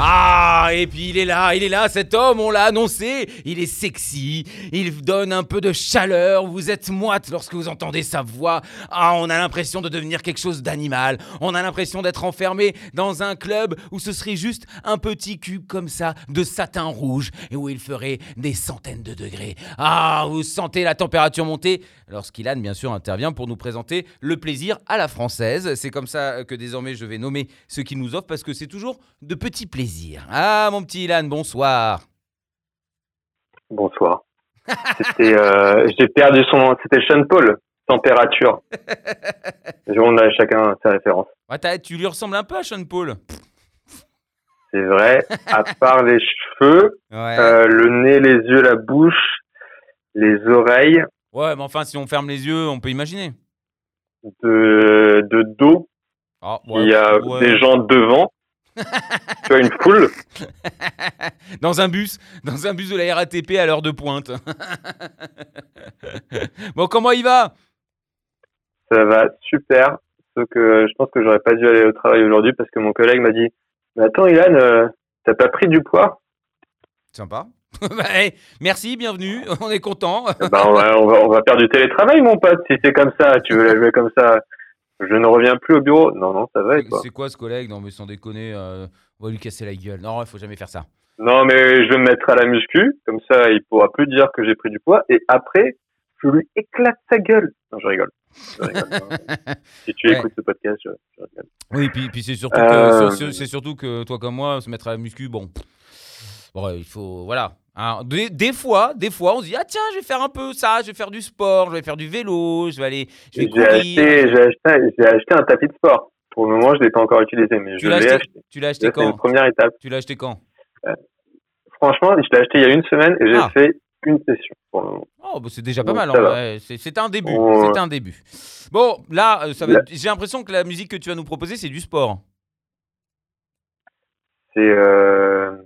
Ah, et puis il est là, il est là, cet homme, on l'a annoncé. Il est sexy, il donne un peu de chaleur. Vous êtes moite lorsque vous entendez sa voix. Ah, on a l'impression de devenir quelque chose d'animal. On a l'impression d'être enfermé dans un club où ce serait juste un petit cube comme ça de satin rouge et où il ferait des centaines de degrés. Ah, vous sentez la température monter lorsqu'Ilan, bien sûr, intervient pour nous présenter le plaisir à la française. C'est comme ça que désormais je vais nommer ce qu'il nous offre parce que c'est toujours de petits plaisirs. Ah, mon petit Ilan, bonsoir. Bonsoir. C'était, euh, j'ai perdu son nom. C'était Sean Paul. Température. On a chacun sa référence. Ouais, tu lui ressembles un peu à Sean Paul. C'est vrai. À part les cheveux, Ouais. euh, le nez, les yeux, la bouche, les oreilles, Ouais, mais enfin, si on ferme les yeux, on peut imaginer. de, de dos, Ah, il y a des gens devant. Tu vois une foule. dans un bus, dans un bus de la RATP à l'heure de pointe. bon, comment il va? Ça va super. Sauf que je pense que j'aurais pas dû aller au travail aujourd'hui parce que mon collègue m'a dit, mais attends, Ilan, euh, t'as pas pris du poids? Sympa. Bah, hey, merci, bienvenue, on est content. Ben, on, va, on, va, on va faire du télétravail, mon pote, si c'est comme ça. Tu veux la jouer comme ça. Je ne reviens plus au bureau. Non, non, ça va toi C'est quoi ce collègue? Non, mais sans déconner, euh, on va lui casser la gueule. Non, il faut jamais faire ça. Non, mais je vais me mettre à la muscu. Comme ça, il pourra plus dire que j'ai pris du poids. Et après, je lui éclate sa gueule. Non, je rigole. Je rigole. si tu Ouais. écoutes ce podcast, je, je rigole. Oui, puis, puis c'est surtout, Euh, surtout que toi comme moi, se mettre à la muscu, bon, bon il faut, voilà. Hein, des, des fois, des fois, on se dit ah tiens, je vais faire un peu ça, je vais faire du sport, je vais faire du vélo, je vais aller, je vais J'ai courir. acheté, j'ai acheté, un tapis de sport. Pour le moment, je l'ai pas encore utilisé, mais Tu je l'as l'ai acheté, acheté. tu l'as acheté Ça, C'est une quand? première étape. Tu l'as acheté quand? Franchement, je l'ai acheté il y a une semaine et j'ai Ah. fait une session pour le moment. Oh, bah, c'est déjà pas Donc, mal. hein, ouais, c'est un début. C'est un début. Bon, là, euh, ça va j'ai l'impression que la musique que tu vas nous proposer, c'est du sport. C'est euh,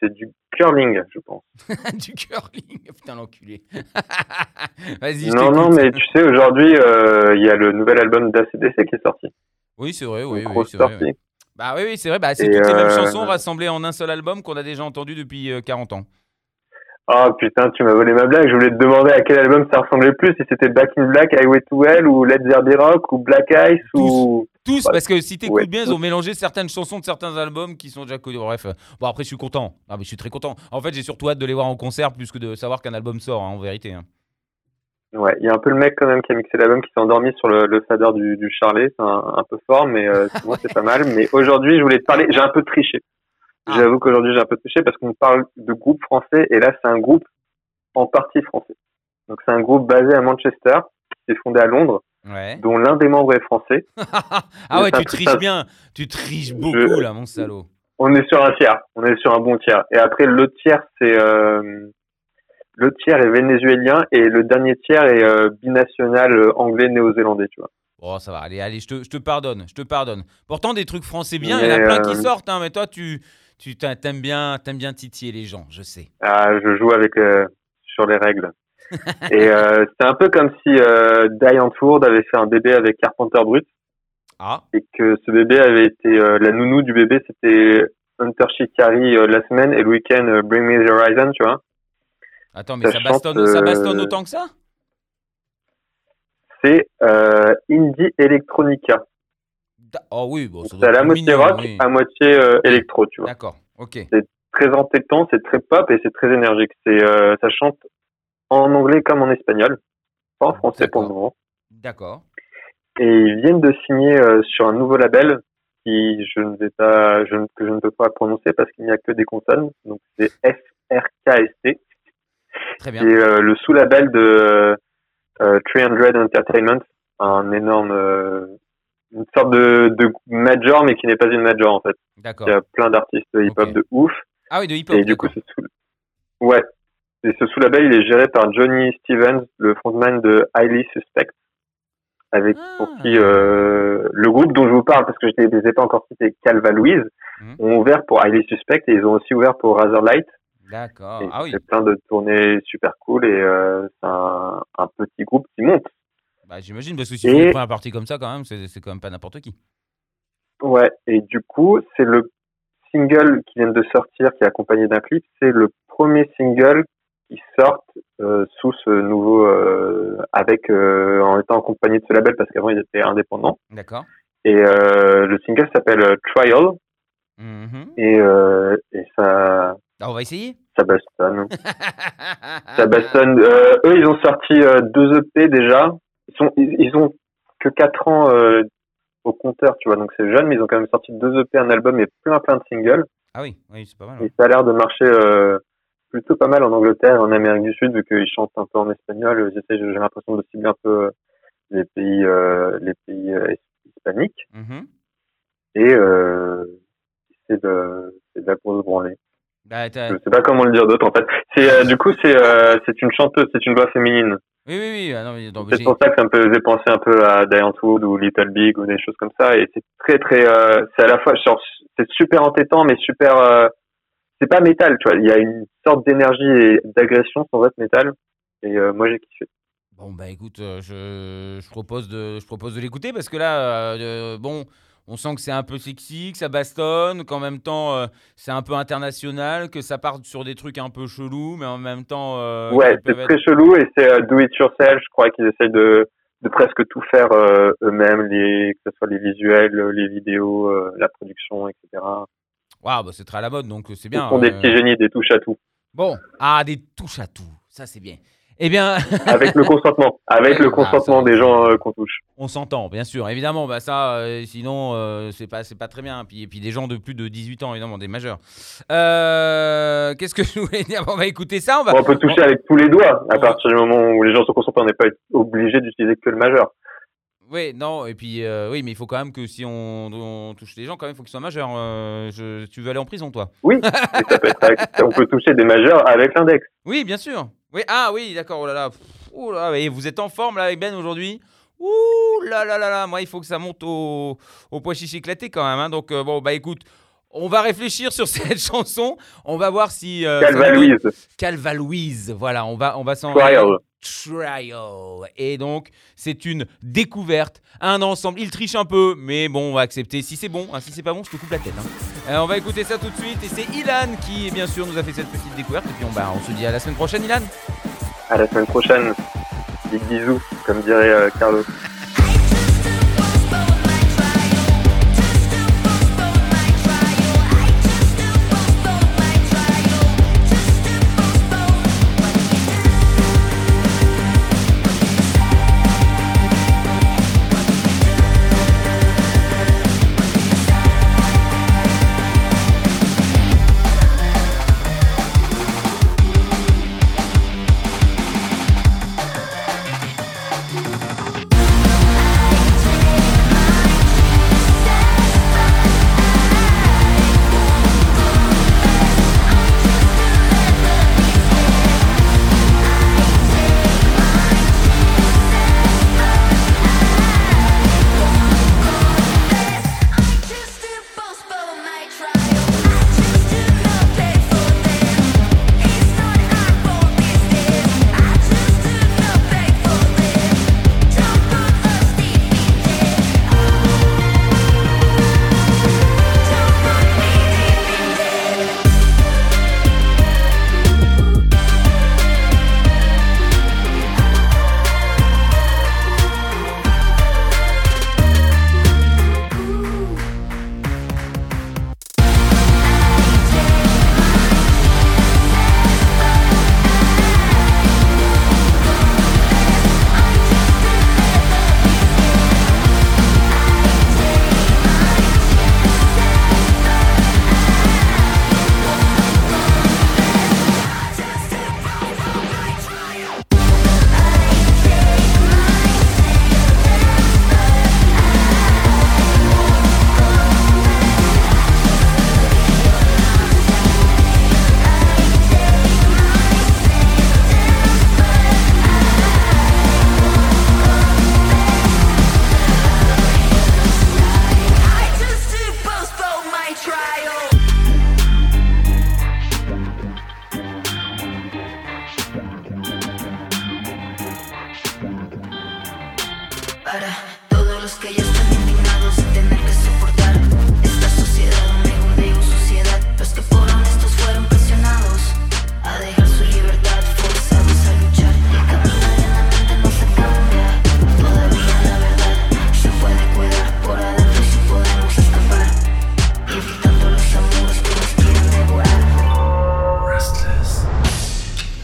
c'est du curling, je pense. du curling. Putain, l'enculé. Vas-y, je Non, non, mais tu sais, aujourd'hui, euh, il y a le nouvel album d'ACDC qui est sorti. Oui, c'est vrai, oui, oui, c'est vrai. Bah oui, oui, c'est vrai. Bah, c'est toutes les mêmes euh, chansons rassemblées en un seul album qu'on a déjà entendu depuis euh, 40 ans. Oh putain, tu m'as volé ma blague. Je voulais te demander à quel album ça ressemblait plus, si c'était Back in Black, Highway to Hell, ou Let's There Be Rock, ou Black Ice, ou... Tous, parce que si t'écoutes Ouais. bien, ils ont mélangé certaines chansons de certains albums qui sont déjà connus. Bref, bon après je suis content. Ah, mais je suis très content. En fait, j'ai surtout hâte de les voir en concert plus que de savoir qu'un album sort, hein, en vérité. hein. Ouais, il y a un peu le mec quand même qui a mixé l'album qui s'est endormi sur le, le fader du, du Charlet. C'est un, un peu fort, mais euh, moi c'est pas mal. Mais aujourd'hui, je voulais te parler. J'ai un peu triché. Ah. J'avoue qu'aujourd'hui j'ai un peu triché parce qu'on parle de groupe français et là c'est un groupe en partie français. Donc c'est un groupe basé à Manchester qui est fondé à Londres, Ouais. dont l'un des membres est français. ah ouais, tu triches ça- bien. Tu triches beaucoup Je- là, mon salaud. On est sur un tiers. On est sur un bon tiers. Et après l'autre tiers c'est euh, l'autre tiers est vénézuélien et le dernier tiers est euh, binational euh, anglais néo-zélandais. Tu vois. Oh, ça va. Allez, allez, je te, je te pardonne. Je te pardonne. Pourtant, des trucs français bien, il y en a plein qui euh, sortent, hein, mais toi, tu, tu t'a- t'aimes bien, t'aimes bien titiller les gens, je sais. Ah, je joue avec euh, sur les règles. Et euh, c'est un peu comme si euh, Diane Ford avait fait un bébé avec Carpenter Brut Ah, et que ce bébé avait été euh, la nounou du bébé c'était Hunter Shikari euh, la semaine et le week-end euh, Bring Me the Horizon, tu vois. attends, mais ça, Ça bastonne, chante, ça euh, bastonne autant que ça? C'est indie electronica. Da- Oh oui, bon, ça C'est à moitié rock, oui. à moitié électro, tu vois. D'accord, ok. Très entêtant, c'est très pop et c'est très énergique. C'est ça chante en anglais comme en espagnol, pas en français pour le moment. D'accord. et ils viennent de signer euh, sur un nouveau label qui je ne vais pas je que je ne peux pas prononcer parce qu'il n'y a que des consonnes donc c'est FRKST Très bien. est euh, le sous-label de euh, 300 Entertainment un énorme euh, une sorte de, de major mais qui n'est pas une major en fait D'accord. il y a plein d'artistes hip-hop de ouf Ah oui, de hip-hop. et du coup d'accord. ce sous ouais et ce sous-label il est géré par Johnny Stevens le frontman de Highly Suspect avec pour Ah. qui euh, le groupe dont je vous parle, parce que je ne les ai pas encore cités, Calva Louise, Mhm. ont ouvert pour Highly Suspect et ils ont aussi ouvert pour Razorlight. D'accord. Ah oui. C'est plein de tournées super cool et euh, c'est un, un petit groupe qui monte. Bah, j'imagine, parce que si Et- vous une première partie comme ça, quand même, c'est quand même pas n'importe qui. Ouais, et du coup, c'est le single qui vient de sortir, qui est accompagné d'un clip. C'est le premier single qui sort euh, sous ce nouveau, euh, avec euh, en étant accompagné de ce label parce qu'avant ils étaient indépendants. D'accord. Et euh, le single s'appelle Trial et, euh, et ça, Ah, on va essayer ça bastonne. ça bastonne. Eux, ils ont sorti deux EP déjà. Ils sont, ils, ils ont que quatre ans au compteur, tu vois, donc c'est jeune, mais ils ont quand même sorti deux EP, un album et plein plein de singles. Ah oui, oui, c'est pas mal. Et ça a l'air de marcher plutôt pas mal en Angleterre et en Amérique du Sud, vu qu'ils chantent un peu en espagnol. J'ai l'impression de cibler un peu euh, les pays, euh, les pays euh, hispaniques. Mhm. Et euh, c'est de, de la grosse branlée. Bah, Je sais pas comment le dire d'autre en fait. C'est du coup c'est c'est une chanteuse, c'est une voix féminine. Oui, oui, oui. ah C'est pour ça que ça me faisait penser un peu à Diane Wood ou Little Big ou des choses comme ça. Et c'est très très, euh, c'est à la fois, genre, c'est super entêtant mais super. euh, c'est pas métal, tu vois. Il y a une sorte d'énergie et d'agression sans être métal. Et euh, moi j'ai kiffé. Bon, bah écoute, euh, je, je propose de, je propose de l'écouter parce que là, euh, bon, on sent que c'est un peu sexy, que ça bastonne, qu'en même temps, euh, c'est un peu international, que ça part sur des trucs un peu chelous, mais en même temps. ouais, c'est très être- chelou et c'est do it yourself. Je crois qu'ils essayent de de presque tout faire eux-mêmes, les que ce soit les visuels, les vidéos, la production, etc. Waouh, bah, c'est très à la mode, donc euh, c'est bien. sont des euh. petits génies, des touches à tout. Bon, ah, des touches à tout, ça c'est bien. Eh bien, Avec le consentement, avec le bah, consentement des gens euh, qu'on touche. on s'entend, bien sûr, évidemment, bah ça, euh, sinon, euh, c'est pas, c'est pas très bien. Puis, et puis des gens de plus de 18 ans, évidemment, des majeurs. Qu'est-ce que je voulais dire? On va écouter ça, on va. on peut toucher avec tous les doigts à on- partir du moment où les gens sont consentants. On n'est pas obligé d'utiliser que le majeur. Oui, non, et puis euh, oui, mais il faut quand même que si on, on touche les gens, quand même, il faut qu'ils soient majeurs. Euh, je- tu veux aller en prison, toi? Oui, mais ça peut être avec- on peut toucher des majeurs avec l'index. Oui, bien sûr. Oui, ah oui, d'accord. Oh là là. Oh là, et vous êtes en forme là avec Ben aujourd'hui? Ouh là là là là. Moi, il faut que ça monte au, au pois chichi éclaté quand même. hein. Donc euh, bon, bah écoute. On va réfléchir sur cette chanson. On va voir si. euh, Calva Louise, Calva Louise. Voilà, on va, on va s'en. Trial. Trial. Et donc, c'est une découverte, un ensemble. Il triche un peu, mais bon, on va accepter. Si c'est bon, hein, si c'est pas bon, je te coupe la tête. hein. Euh, on va écouter ça tout de suite. Et c'est Ilan qui, bien sûr, nous a fait cette petite découverte. Et puis, on, bah, on se dit à la semaine prochaine, Ilan. À la semaine prochaine. Big bisous, comme dirait euh, Carlos.